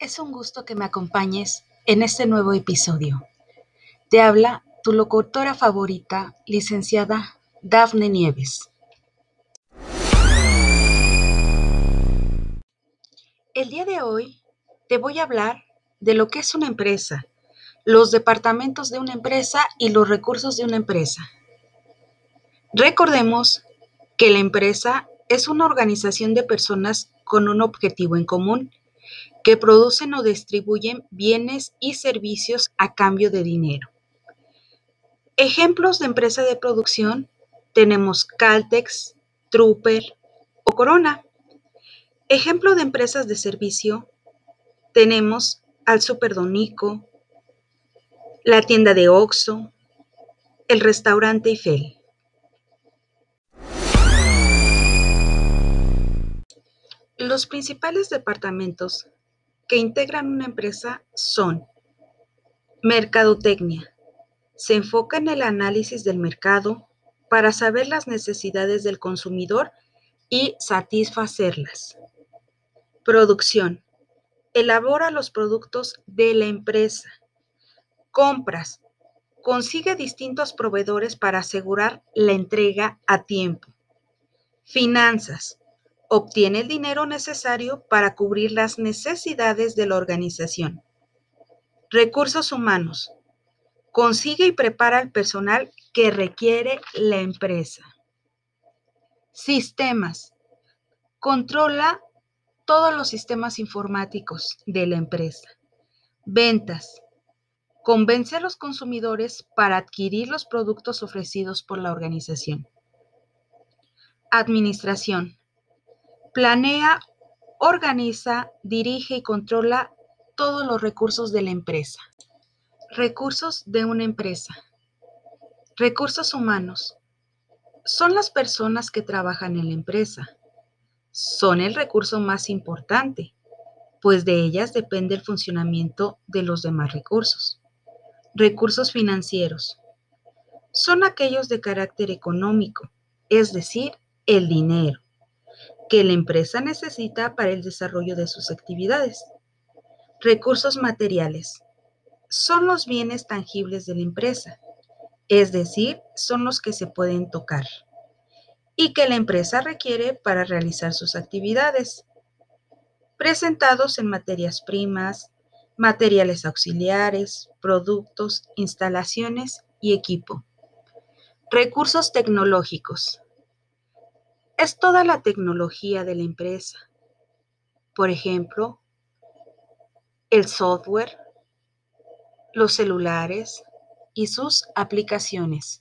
Es un gusto que me acompañes en este nuevo episodio. Te habla tu locutora favorita, licenciada Dafne Nieves. El día de hoy te voy a hablar de lo que es una empresa, los departamentos de una empresa y los recursos de una empresa. Recordemos que la empresa es una organización de personas con un objetivo en común que producen o distribuyen bienes y servicios a cambio de dinero. Ejemplos de empresa de producción tenemos Caltex, Trooper o Corona. Ejemplo de empresas de servicio tenemos al Superdonico, la tienda de Oxxo, el restaurante Eiffel. Los principales departamentos que integran una empresa son Mercadotecnia. Se enfoca en el análisis del mercado para saber las necesidades del consumidor y satisfacerlas. Producción. Elabora los productos de la empresa. Compras. Consigue distintos proveedores para asegurar la entrega a tiempo. Finanzas obtiene el dinero necesario para cubrir las necesidades de la organización. Recursos humanos. Consigue y prepara el personal que requiere la empresa. Sistemas. Controla todos los sistemas informáticos de la empresa. Ventas. Convence a los consumidores para adquirir los productos ofrecidos por la organización. Administración Planea, organiza, dirige y controla todos los recursos de la empresa. Recursos de una empresa. Recursos humanos. Son las personas que trabajan en la empresa. Son el recurso más importante, pues de ellas depende el funcionamiento de los demás recursos. Recursos financieros. Son aquellos de carácter económico, es decir, el dinero que la empresa necesita para el desarrollo de sus actividades. Recursos materiales. Son los bienes tangibles de la empresa, es decir, son los que se pueden tocar y que la empresa requiere para realizar sus actividades, presentados en materias primas, materiales auxiliares, productos, instalaciones y equipo. Recursos tecnológicos es toda la tecnología de la empresa. Por ejemplo, el software, los celulares y sus aplicaciones.